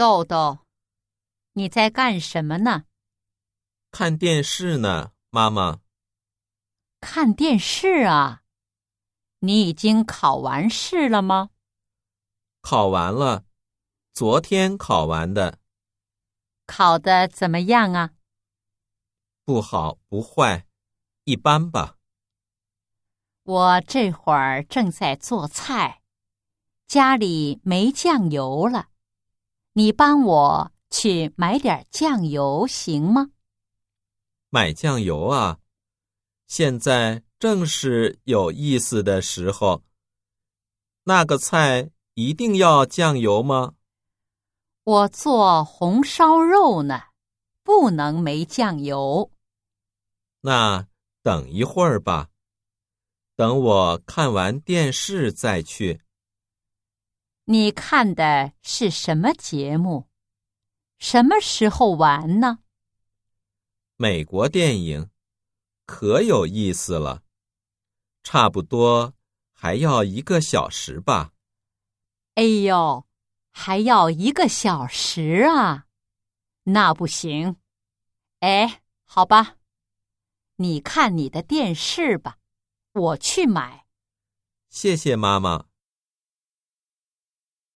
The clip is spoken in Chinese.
豆豆，你在干什么呢？看电视呢，妈妈。看电视啊？你已经考完试了吗？考完了，昨天考完的。考的怎么样啊？不好，不坏，一般吧。我这会儿正在做菜，家里没酱油了。你帮我去买点酱油行吗？买酱油啊！现在正是有意思的时候。那个菜一定要酱油吗？我做红烧肉呢，不能没酱油。那等一会儿吧，等我看完电视再去。你看的是什么节目？什么时候完呢？美国电影，可有意思了。差不多还要一个小时吧。哎呦，还要一个小时啊？那不行。哎，好吧，你看你的电视吧，我去买。谢谢妈妈。